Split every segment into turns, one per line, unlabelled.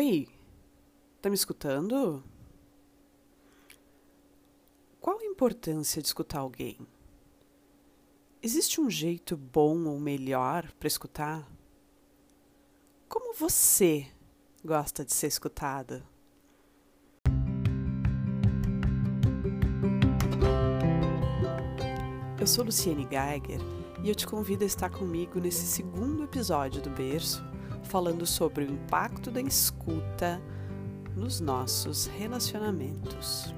Oi, tá me escutando? Qual a importância de escutar alguém? Existe um jeito bom ou melhor para escutar? Como você gosta de ser escutada? Eu sou Luciene Geiger e eu te convido a estar comigo nesse segundo episódio do Berço, falando sobre o impacto da escuta nos nossos relacionamentos.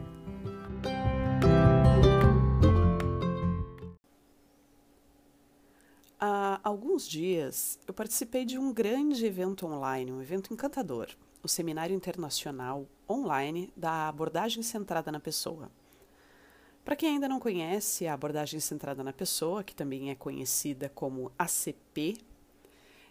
Há alguns dias eu participei de um grande evento online, um evento encantador, o Seminário Internacional Online da Abordagem Centrada na Pessoa. Para quem ainda não conhece a abordagem centrada na pessoa, que também é conhecida como ACP,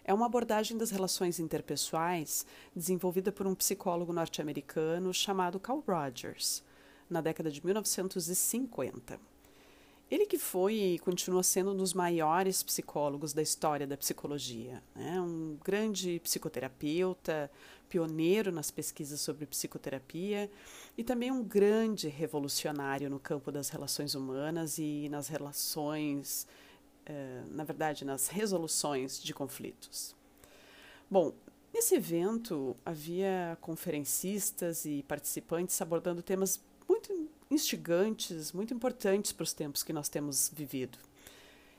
é uma abordagem das relações interpessoais desenvolvida por um psicólogo norte-americano chamado Carl Rogers, na década de 1950. Ele que foi e continua sendo um dos maiores psicólogos da história da psicologia, né? um grande psicoterapeuta, pioneiro nas pesquisas sobre psicoterapia e também um grande revolucionário no campo das relações humanas e nas relações, na verdade, nas resoluções de conflitos. Bom, nesse evento havia conferencistas e participantes abordando temas muito instigantes, muito importantes para os tempos que nós temos vivido.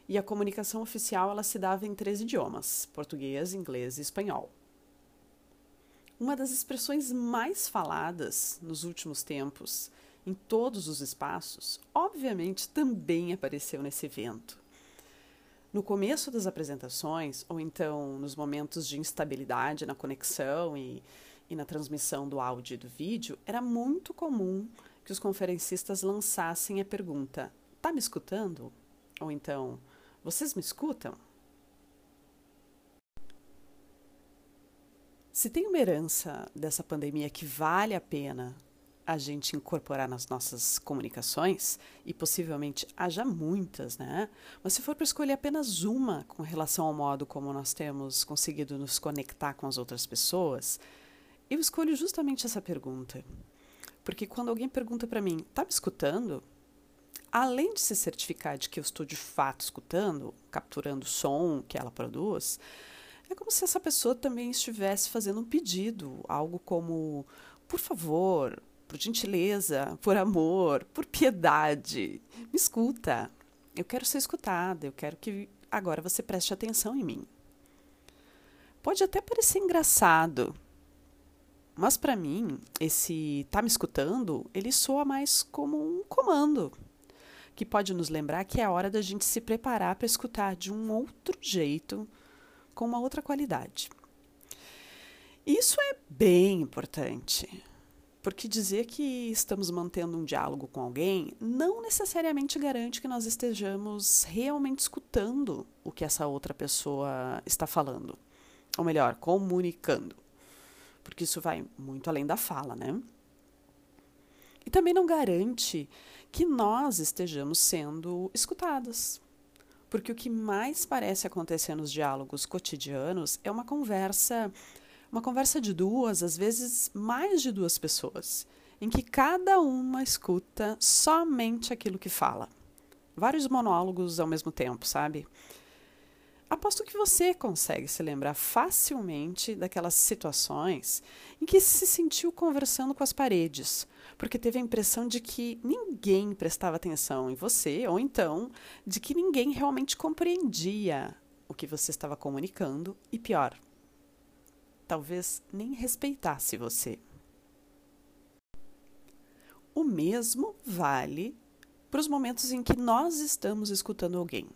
E a comunicação oficial ela se dava em três idiomas: português, inglês e espanhol. Uma das expressões mais faladas nos últimos tempos, em todos os espaços, obviamente também apareceu nesse evento. No começo das apresentações, ou então nos momentos de instabilidade na conexão e, e na transmissão do áudio e do vídeo, era muito comum que os conferencistas lançassem a pergunta: Tá me escutando? Ou então, vocês me escutam? Se tem uma herança dessa pandemia que vale a pena a gente incorporar nas nossas comunicações, e possivelmente haja muitas, né? Mas se for para escolher apenas uma com relação ao modo como nós temos conseguido nos conectar com as outras pessoas, eu escolho justamente essa pergunta. Porque quando alguém pergunta para mim, tá me escutando? Além de se certificar de que eu estou de fato escutando, capturando o som que ela produz, é como se essa pessoa também estivesse fazendo um pedido, algo como, por favor, por gentileza, por amor, por piedade, me escuta. Eu quero ser escutada, eu quero que agora você preste atenção em mim. Pode até parecer engraçado, mas para mim, esse tá me escutando, ele soa mais como um comando, que pode nos lembrar que é hora da gente se preparar para escutar de um outro jeito, com uma outra qualidade. Isso é bem importante, porque dizer que estamos mantendo um diálogo com alguém não necessariamente garante que nós estejamos realmente escutando o que essa outra pessoa está falando, ou melhor, comunicando porque isso vai muito além da fala, né? E também não garante que nós estejamos sendo escutadas. Porque o que mais parece acontecer nos diálogos cotidianos é uma conversa, uma conversa de duas, às vezes mais de duas pessoas, em que cada uma escuta somente aquilo que fala. Vários monólogos ao mesmo tempo, sabe? Aposto que você consegue se lembrar facilmente daquelas situações em que se sentiu conversando com as paredes, porque teve a impressão de que ninguém prestava atenção em você, ou então de que ninguém realmente compreendia o que você estava comunicando, e pior, talvez nem respeitasse você. O mesmo vale para os momentos em que nós estamos escutando alguém.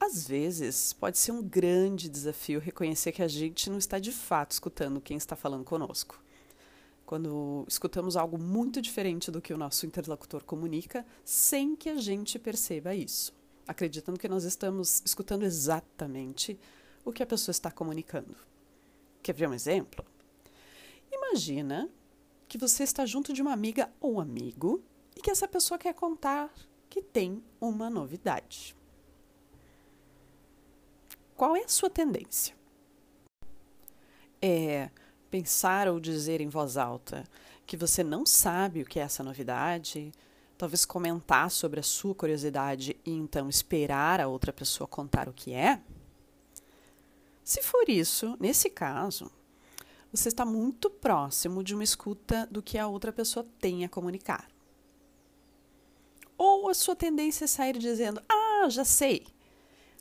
Às vezes, pode ser um grande desafio reconhecer que a gente não está de fato escutando quem está falando conosco. Quando escutamos algo muito diferente do que o nosso interlocutor comunica, sem que a gente perceba isso, acreditando que nós estamos escutando exatamente o que a pessoa está comunicando. Quer ver um exemplo? Imagina que você está junto de uma amiga ou amigo e que essa pessoa quer contar que tem uma novidade. Qual é a sua tendência? É Pensar ou dizer em voz alta que você não sabe o que é essa novidade, talvez comentar sobre a sua curiosidade e então esperar a outra pessoa contar o que é? Se for isso, nesse caso, você está muito próximo de uma escuta do que a outra pessoa tem a comunicar. Ou a sua tendência é sair dizendo: Ah, já sei,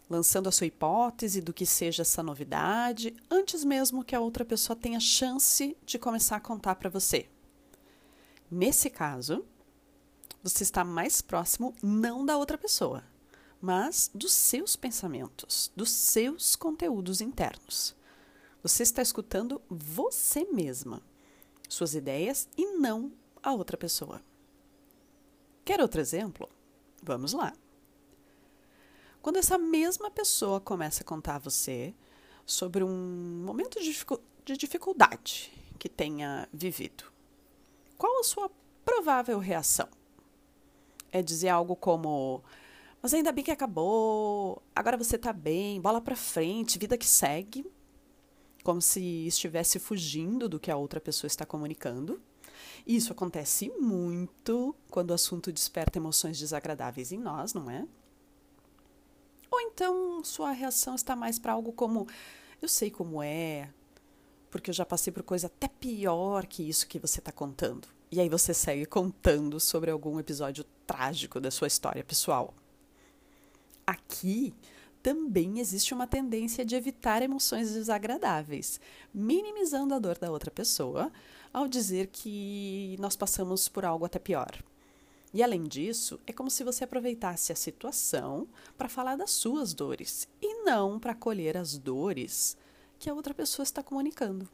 lançando a sua hipótese do que seja essa novidade, antes mesmo que a outra pessoa tenha chance de começar a contar para você. Nesse caso, você está mais próximo não da outra pessoa, mas dos seus pensamentos, dos seus conteúdos internos. Você está escutando você mesma, suas ideias e não a outra pessoa. Quer outro exemplo? Vamos lá. Quando essa mesma pessoa começa a contar a você sobre um momento de dificuldade que tenha vivido, qual a sua provável reação? É dizer algo como: Mas ainda bem que acabou, agora você tá bem, bola pra frente, vida que segue. Como se estivesse fugindo do que a outra pessoa está comunicando. Isso acontece muito quando o assunto desperta emoções desagradáveis em nós, não é? Ou então sua reação está mais para algo como: eu sei como é, porque eu já passei por coisa até pior que isso que você está contando. E aí você segue contando sobre algum episódio trágico da sua história pessoal. Aqui também existe uma tendência de evitar emoções desagradáveis, minimizando a dor da outra pessoa ao dizer que nós passamos por algo até pior. E além disso, é como se você aproveitasse a situação para falar das suas dores e não para acolher as dores que a outra pessoa está comunicando.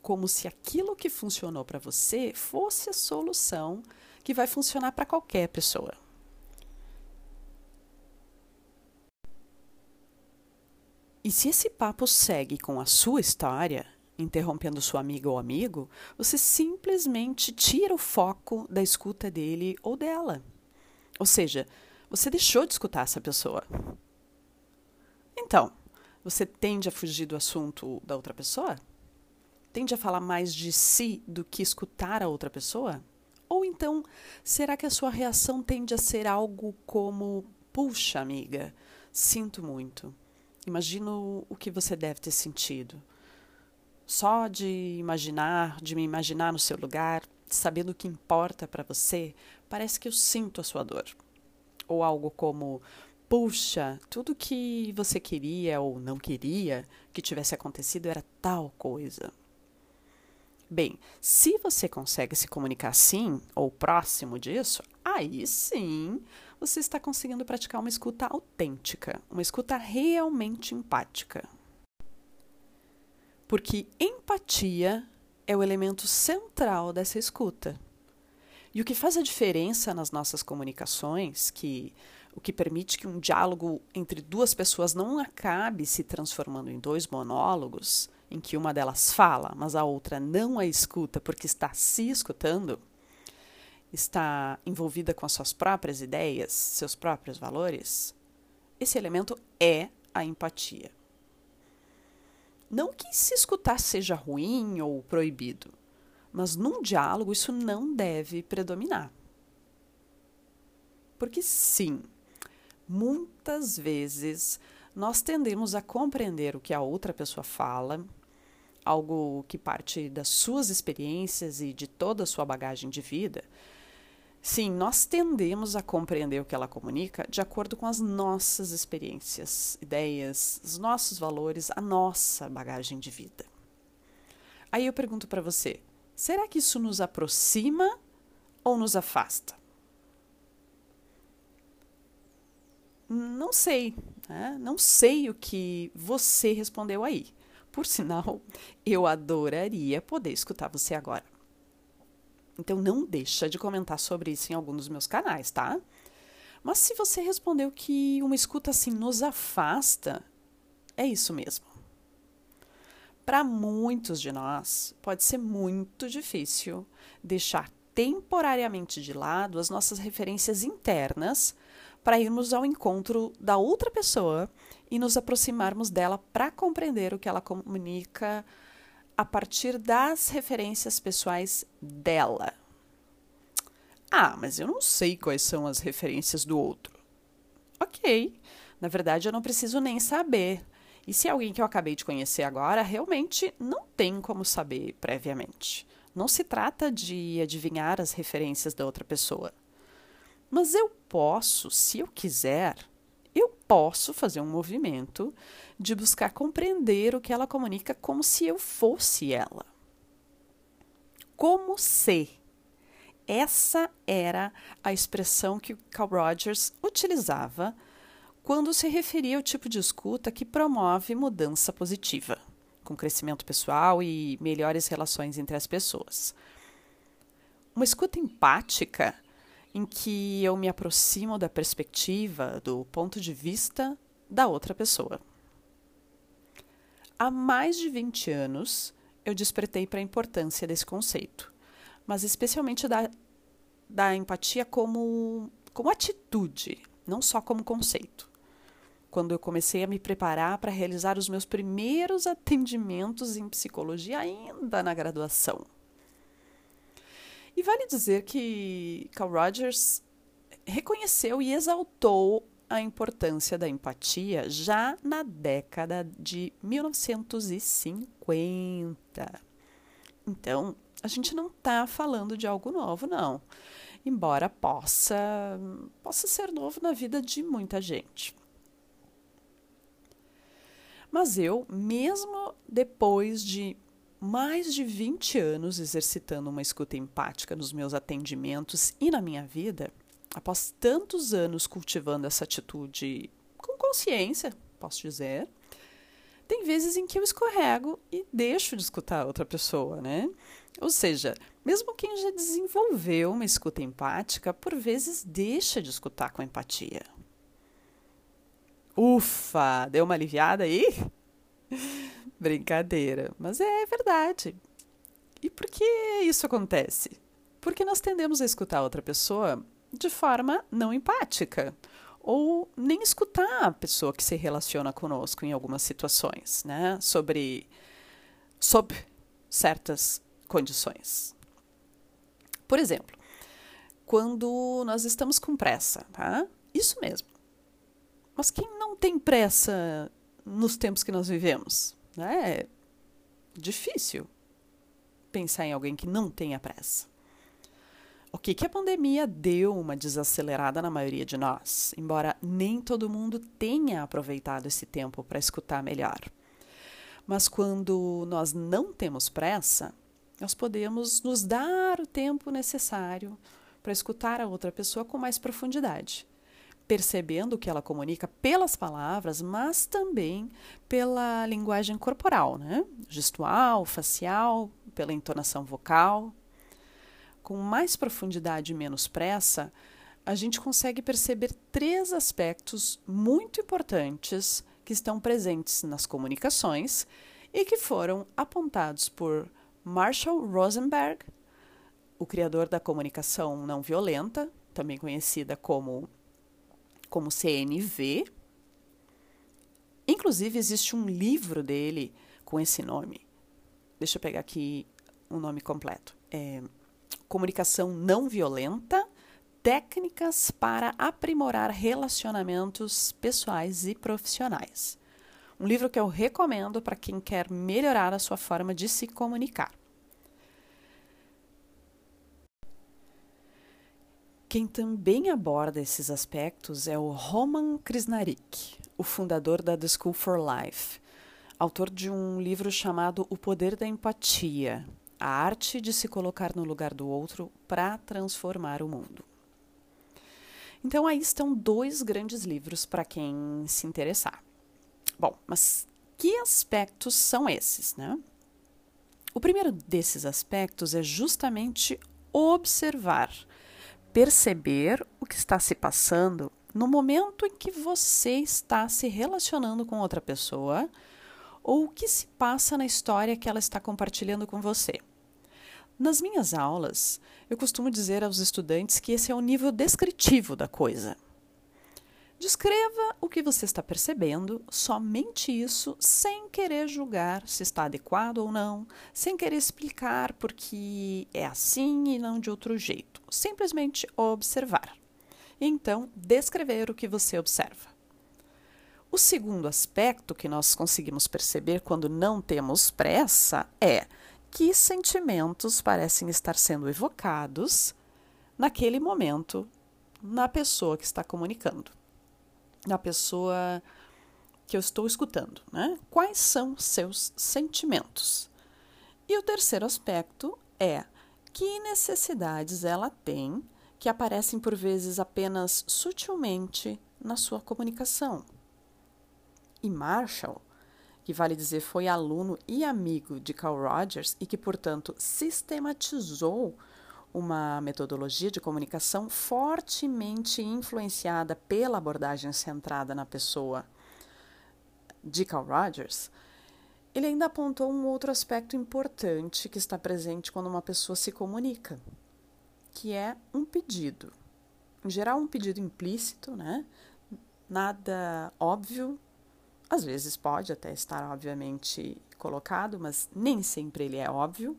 Como se aquilo que funcionou para você fosse a solução que vai funcionar para qualquer pessoa. E se esse papo segue com a sua história, interrompendo sua amiga ou amigo, você simplesmente tira o foco da escuta dele ou dela. Ou seja, você deixou de escutar essa pessoa. Então, você tende a fugir do assunto da outra pessoa? Tende a falar mais de si do que escutar a outra pessoa? Ou então, será que a sua reação tende a ser algo como: puxa, amiga, sinto muito. Imagino o que você deve ter sentido. Só de imaginar, de me imaginar no seu lugar, sabendo o que importa para você, parece que eu sinto a sua dor. Ou algo como: puxa, tudo que você queria ou não queria que tivesse acontecido era tal coisa. Bem, se você consegue se comunicar assim, ou próximo disso, aí sim você está conseguindo praticar uma escuta autêntica, uma escuta realmente empática. Porque empatia é o elemento central dessa escuta. E o que faz a diferença nas nossas comunicações, que o que permite que um diálogo entre duas pessoas não acabe se transformando em dois monólogos, em que uma delas fala, mas a outra não a escuta porque está se escutando, está envolvida com as suas próprias ideias, seus próprios valores, esse elemento é a empatia. Não que se escutar seja ruim ou proibido, mas num diálogo isso não deve predominar. Porque sim, muitas vezes nós tendemos a compreender o que a outra pessoa fala, algo que parte das suas experiências e de toda a sua bagagem de vida, Sim, nós tendemos a compreender o que ela comunica de acordo com as nossas experiências, ideias, os nossos valores, a nossa bagagem de vida. Aí eu pergunto para você: será que isso nos aproxima ou nos afasta? Não sei, né? não sei o que você respondeu aí. Por sinal, eu adoraria poder escutar você agora. Então não deixa de comentar sobre isso em algum dos meus canais, tá? Mas se você respondeu que uma escuta assim nos afasta, é isso mesmo. Para muitos de nós, pode ser muito difícil deixar temporariamente de lado as nossas referências internas para irmos ao encontro da outra pessoa e nos aproximarmos dela para compreender o que ela comunica a partir das referências pessoais dela. Ah, mas eu não sei quais são as referências do outro. Ok, na verdade eu não preciso nem saber. E se é alguém que eu acabei de conhecer agora, realmente não tem como saber previamente. Não se trata de adivinhar as referências da outra pessoa. Mas eu posso, se eu quiser, posso fazer um movimento de buscar compreender o que ela comunica como se eu fosse ela. Como se. Essa era a expressão que Carl Rogers utilizava quando se referia ao tipo de escuta que promove mudança positiva, com crescimento pessoal e melhores relações entre as pessoas. Uma escuta empática em que eu me aproximo da perspectiva, do ponto de vista da outra pessoa. Há mais de 20 anos eu despertei para a importância desse conceito, mas especialmente da, da empatia como, como atitude, não só como conceito. Quando eu comecei a me preparar para realizar os meus primeiros atendimentos em psicologia, ainda na graduação. E vale dizer que Carl Rogers reconheceu e exaltou a importância da empatia já na década de 1950. Então, a gente não está falando de algo novo, não. Embora possa, possa ser novo na vida de muita gente. Mas eu, mesmo depois de mais de 20 anos exercitando uma escuta empática nos meus atendimentos e na minha vida, após tantos anos cultivando essa atitude com consciência, posso dizer, tem vezes em que eu escorrego e deixo de escutar outra pessoa, né? Ou seja, mesmo quem já desenvolveu uma escuta empática, por vezes deixa de escutar com empatia. Ufa, deu uma aliviada aí? Brincadeira, mas é verdade. E por que isso acontece? Porque nós tendemos a escutar outra pessoa de forma não empática ou nem escutar a pessoa que se relaciona conosco em algumas situações, né? Sobre sob certas condições. Por exemplo, quando nós estamos com pressa, tá? Isso mesmo. Mas quem não tem pressa nos tempos que nós vivemos? É difícil pensar em alguém que não tenha pressa. O que, que a pandemia deu uma desacelerada na maioria de nós, embora nem todo mundo tenha aproveitado esse tempo para escutar melhor. Mas quando nós não temos pressa, nós podemos nos dar o tempo necessário para escutar a outra pessoa com mais profundidade percebendo o que ela comunica pelas palavras, mas também pela linguagem corporal, né? gestual, facial, pela entonação vocal. Com mais profundidade e menos pressa, a gente consegue perceber três aspectos muito importantes que estão presentes nas comunicações e que foram apontados por Marshall Rosenberg, o criador da comunicação não violenta, também conhecida como como CNV. Inclusive, existe um livro dele com esse nome. Deixa eu pegar aqui o nome completo. É Comunicação Não Violenta Técnicas para Aprimorar Relacionamentos Pessoais e Profissionais. Um livro que eu recomendo para quem quer melhorar a sua forma de se comunicar. Quem também aborda esses aspectos é o Roman Krishnarik, o fundador da The School for Life, autor de um livro chamado O Poder da Empatia A Arte de se Colocar no Lugar do Outro para Transformar o Mundo. Então, aí estão dois grandes livros para quem se interessar. Bom, mas que aspectos são esses, né? O primeiro desses aspectos é justamente observar perceber o que está se passando no momento em que você está se relacionando com outra pessoa ou o que se passa na história que ela está compartilhando com você. Nas minhas aulas, eu costumo dizer aos estudantes que esse é o nível descritivo da coisa. Descreva o que você está percebendo, somente isso, sem querer julgar se está adequado ou não, sem querer explicar porque é assim e não de outro jeito. Simplesmente observar. Então, descrever o que você observa. O segundo aspecto que nós conseguimos perceber quando não temos pressa é que sentimentos parecem estar sendo evocados naquele momento na pessoa que está comunicando da pessoa que eu estou escutando, né? Quais são seus sentimentos? E o terceiro aspecto é que necessidades ela tem que aparecem por vezes apenas sutilmente na sua comunicação. E Marshall, que vale dizer foi aluno e amigo de Carl Rogers e que, portanto, sistematizou uma metodologia de comunicação fortemente influenciada pela abordagem centrada na pessoa de Carl Rogers, ele ainda apontou um outro aspecto importante que está presente quando uma pessoa se comunica, que é um pedido. Em geral, um pedido implícito, né? Nada óbvio. Às vezes pode até estar obviamente colocado, mas nem sempre ele é óbvio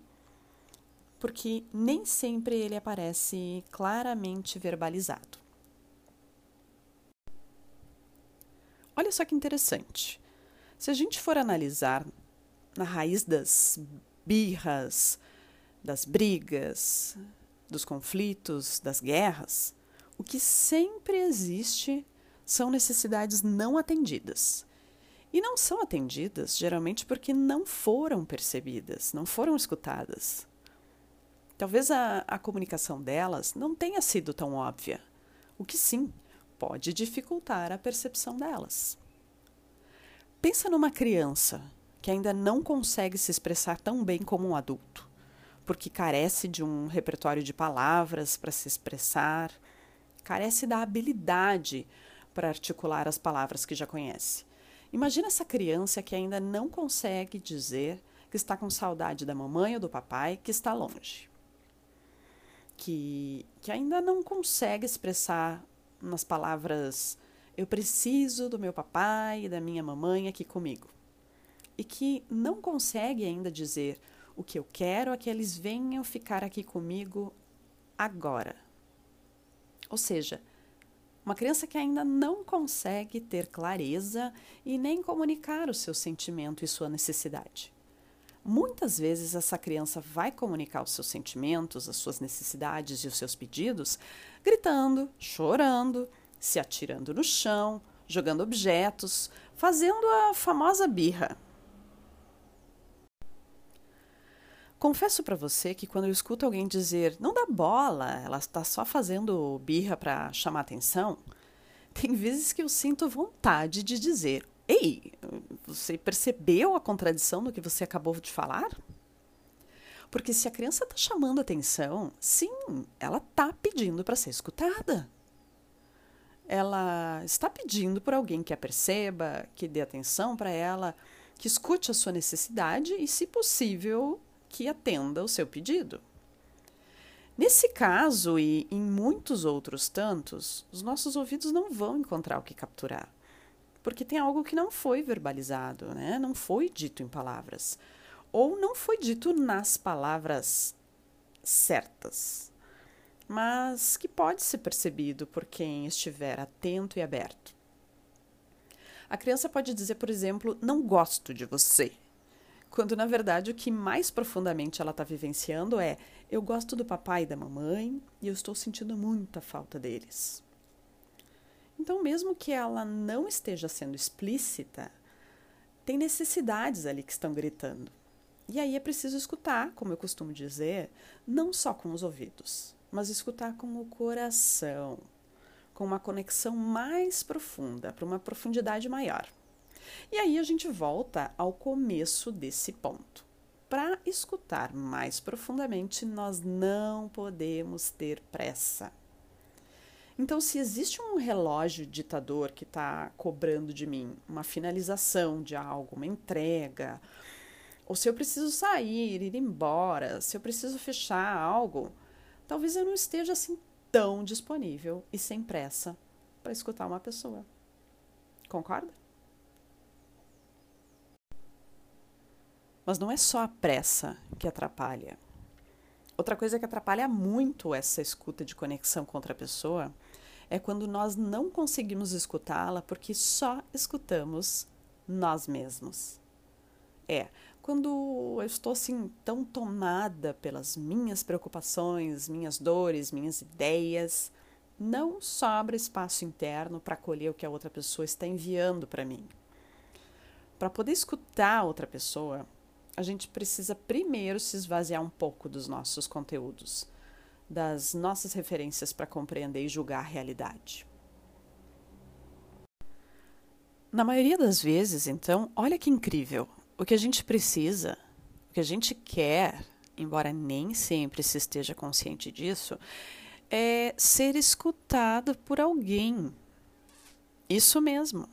porque nem sempre ele aparece claramente verbalizado. Olha só que interessante. Se a gente for analisar na raiz das birras, das brigas, dos conflitos, das guerras, o que sempre existe são necessidades não atendidas. E não são atendidas geralmente porque não foram percebidas, não foram escutadas. Talvez a, a comunicação delas não tenha sido tão óbvia, o que sim pode dificultar a percepção delas. Pensa numa criança que ainda não consegue se expressar tão bem como um adulto, porque carece de um repertório de palavras para se expressar, carece da habilidade para articular as palavras que já conhece. Imagina essa criança que ainda não consegue dizer que está com saudade da mamãe ou do papai que está longe que, que ainda não consegue expressar nas palavras eu preciso do meu papai e da minha mamãe aqui comigo. E que não consegue ainda dizer o que eu quero é que eles venham ficar aqui comigo agora. Ou seja, uma criança que ainda não consegue ter clareza e nem comunicar o seu sentimento e sua necessidade. Muitas vezes essa criança vai comunicar os seus sentimentos, as suas necessidades e os seus pedidos gritando, chorando, se atirando no chão, jogando objetos, fazendo a famosa birra. Confesso para você que quando eu escuto alguém dizer não dá bola, ela está só fazendo birra para chamar atenção, tem vezes que eu sinto vontade de dizer Ei, você percebeu a contradição do que você acabou de falar? Porque se a criança está chamando atenção, sim, ela está pedindo para ser escutada. Ela está pedindo por alguém que a perceba, que dê atenção para ela, que escute a sua necessidade e, se possível, que atenda o seu pedido. Nesse caso e em muitos outros tantos, os nossos ouvidos não vão encontrar o que capturar porque tem algo que não foi verbalizado, né? não foi dito em palavras, ou não foi dito nas palavras certas, mas que pode ser percebido por quem estiver atento e aberto. A criança pode dizer, por exemplo, não gosto de você, quando na verdade o que mais profundamente ela está vivenciando é eu gosto do papai e da mamãe e eu estou sentindo muita falta deles. Então, mesmo que ela não esteja sendo explícita, tem necessidades ali que estão gritando. E aí é preciso escutar, como eu costumo dizer, não só com os ouvidos, mas escutar com o coração, com uma conexão mais profunda, para uma profundidade maior. E aí a gente volta ao começo desse ponto. Para escutar mais profundamente, nós não podemos ter pressa. Então, se existe um relógio ditador que está cobrando de mim uma finalização de algo, uma entrega, ou se eu preciso sair, ir embora, se eu preciso fechar algo, talvez eu não esteja assim tão disponível e sem pressa para escutar uma pessoa. Concorda? Mas não é só a pressa que atrapalha. Outra coisa que atrapalha muito essa escuta de conexão com outra pessoa é quando nós não conseguimos escutá-la porque só escutamos nós mesmos. É, quando eu estou assim tão tomada pelas minhas preocupações, minhas dores, minhas ideias, não sobra espaço interno para acolher o que a outra pessoa está enviando para mim. Para poder escutar a outra pessoa, a gente precisa primeiro se esvaziar um pouco dos nossos conteúdos, das nossas referências para compreender e julgar a realidade. Na maioria das vezes, então, olha que incrível. O que a gente precisa, o que a gente quer, embora nem sempre se esteja consciente disso, é ser escutado por alguém. Isso mesmo.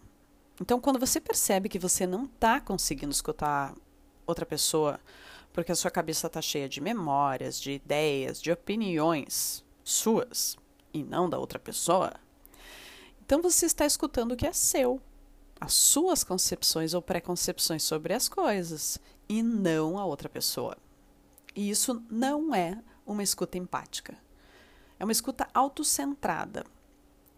Então, quando você percebe que você não está conseguindo escutar outra pessoa, porque a sua cabeça está cheia de memórias, de ideias, de opiniões suas e não da outra pessoa, então você está escutando o que é seu, as suas concepções ou preconcepções sobre as coisas e não a outra pessoa. E isso não é uma escuta empática. É uma escuta autocentrada.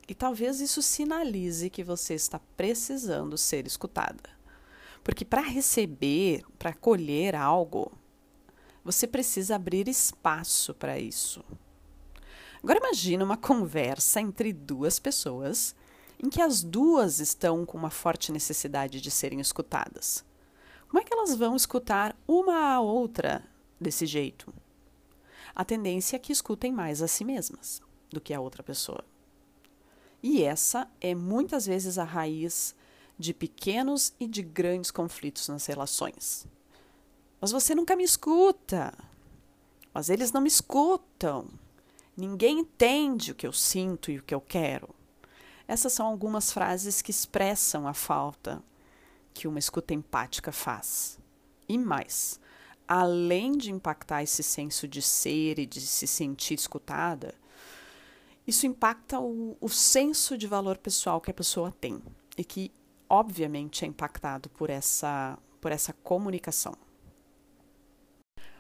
E talvez isso sinalize que você está precisando ser escutada. Porque para receber, para acolher algo, você precisa abrir espaço para isso. Agora imagine uma conversa entre duas pessoas em que as duas estão com uma forte necessidade de serem escutadas. Como é que elas vão escutar uma a outra desse jeito? A tendência é que escutem mais a si mesmas do que a outra pessoa. E essa é muitas vezes a raiz de pequenos e de grandes conflitos nas relações. Mas você nunca me escuta. Mas eles não me escutam. Ninguém entende o que eu sinto e o que eu quero. Essas são algumas frases que expressam a falta que uma escuta empática faz. E mais, além de impactar esse senso de ser e de se sentir escutada, isso impacta o, o senso de valor pessoal que a pessoa tem e que obviamente é impactado por essa, por essa comunicação.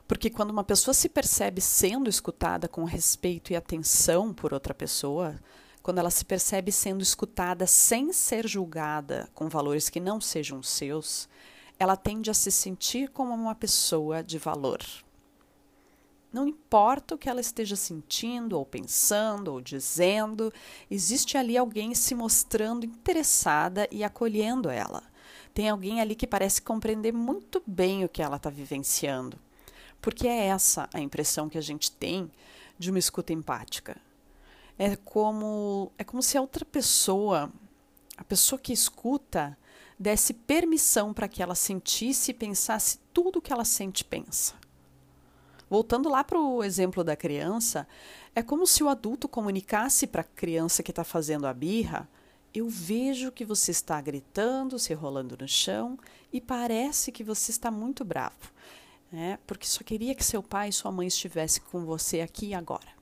Porque quando uma pessoa se percebe sendo escutada com respeito e atenção por outra pessoa, quando ela se percebe sendo escutada sem ser julgada com valores que não sejam seus, ela tende a se sentir como uma pessoa de valor. Não importa o que ela esteja sentindo, ou pensando, ou dizendo, existe ali alguém se mostrando interessada e acolhendo ela. Tem alguém ali que parece compreender muito bem o que ela está vivenciando. Porque é essa a impressão que a gente tem de uma escuta empática. É como, é como se a outra pessoa, a pessoa que escuta, desse permissão para que ela sentisse e pensasse tudo o que ela sente e pensa. Voltando lá para o exemplo da criança, é como se o adulto comunicasse para a criança que está fazendo a birra: Eu vejo que você está gritando, se rolando no chão e parece que você está muito bravo, né? porque só queria que seu pai e sua mãe estivessem com você aqui e agora.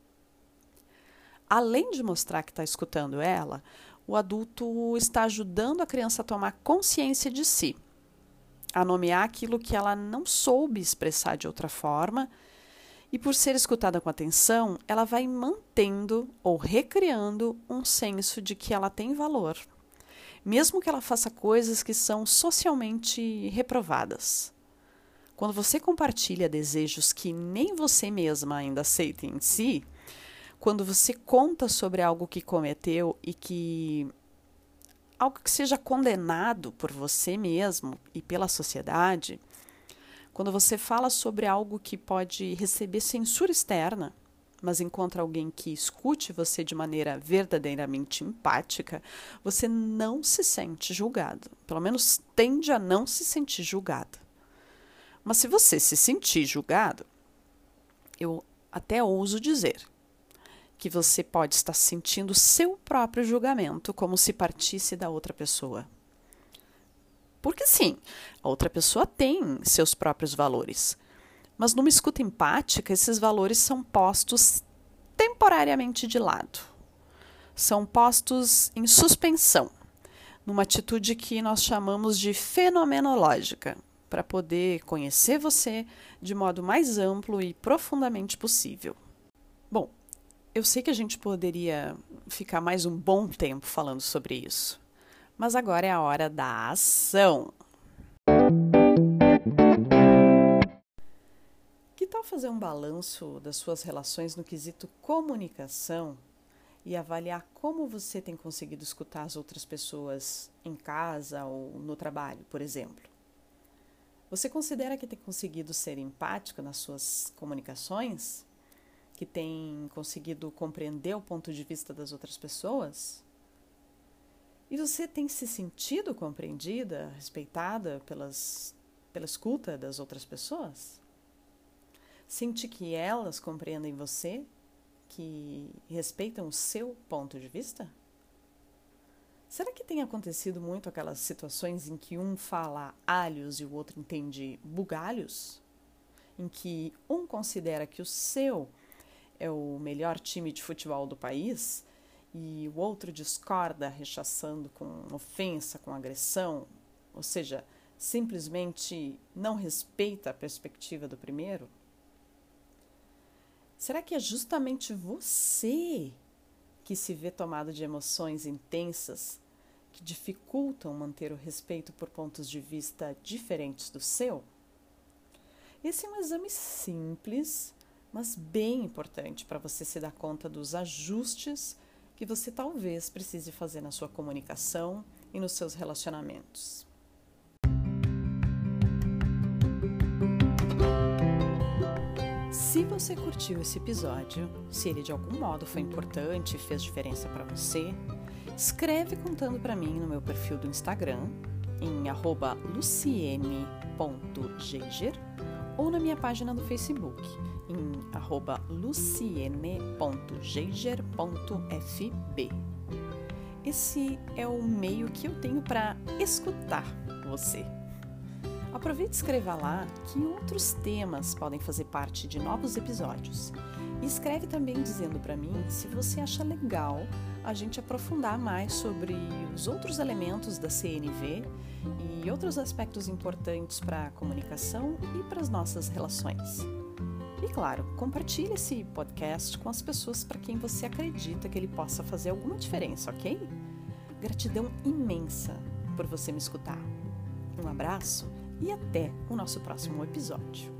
Além de mostrar que está escutando ela, o adulto está ajudando a criança a tomar consciência de si, a nomear aquilo que ela não soube expressar de outra forma e por ser escutada com atenção, ela vai mantendo ou recriando um senso de que ela tem valor, mesmo que ela faça coisas que são socialmente reprovadas. Quando você compartilha desejos que nem você mesma ainda aceita em si, quando você conta sobre algo que cometeu e que algo que seja condenado por você mesmo e pela sociedade, quando você fala sobre algo que pode receber censura externa, mas encontra alguém que escute você de maneira verdadeiramente empática, você não se sente julgado. Pelo menos tende a não se sentir julgado. Mas se você se sentir julgado, eu até ouso dizer que você pode estar sentindo seu próprio julgamento como se partisse da outra pessoa. Porque sim, a outra pessoa tem seus próprios valores. Mas numa escuta empática, esses valores são postos temporariamente de lado. São postos em suspensão. numa atitude que nós chamamos de fenomenológica, para poder conhecer você de modo mais amplo e profundamente possível. Bom, eu sei que a gente poderia ficar mais um bom tempo falando sobre isso, mas agora é a hora da ação. Que tal fazer um balanço das suas relações no quesito comunicação e avaliar como você tem conseguido escutar as outras pessoas em casa ou no trabalho, por exemplo? Você considera que tem conseguido ser empático nas suas comunicações? Que tem conseguido compreender o ponto de vista das outras pessoas? E você tem se sentido compreendida, respeitada pelas, pela escuta das outras pessoas? Sente que elas compreendem você, que respeitam o seu ponto de vista? Será que tem acontecido muito aquelas situações em que um fala alhos e o outro entende bugalhos? Em que um considera que o seu é o melhor time de futebol do país e o outro discorda, rechaçando com ofensa, com agressão, ou seja, simplesmente não respeita a perspectiva do primeiro? Será que é justamente você que se vê tomado de emoções intensas que dificultam manter o respeito por pontos de vista diferentes do seu? Esse é um exame simples, mas bem importante para você se dar conta dos ajustes que você talvez precise fazer na sua comunicação e nos seus relacionamentos. Se você curtiu esse episódio, se ele de algum modo foi importante e fez diferença para você, escreve contando para mim no meu perfil do Instagram, em luciene.geiger, ou na minha página do Facebook, em luciene.geiger.fb. Esse é o meio que eu tenho para escutar você. Aproveite e escreva lá que outros temas podem fazer parte de novos episódios. E escreve também dizendo para mim se você acha legal a gente aprofundar mais sobre os outros elementos da CNV e outros aspectos importantes para a comunicação e para as nossas relações. E claro, compartilhe esse podcast com as pessoas para quem você acredita que ele possa fazer alguma diferença, ok? Gratidão imensa por você me escutar. Um abraço e até o nosso próximo episódio.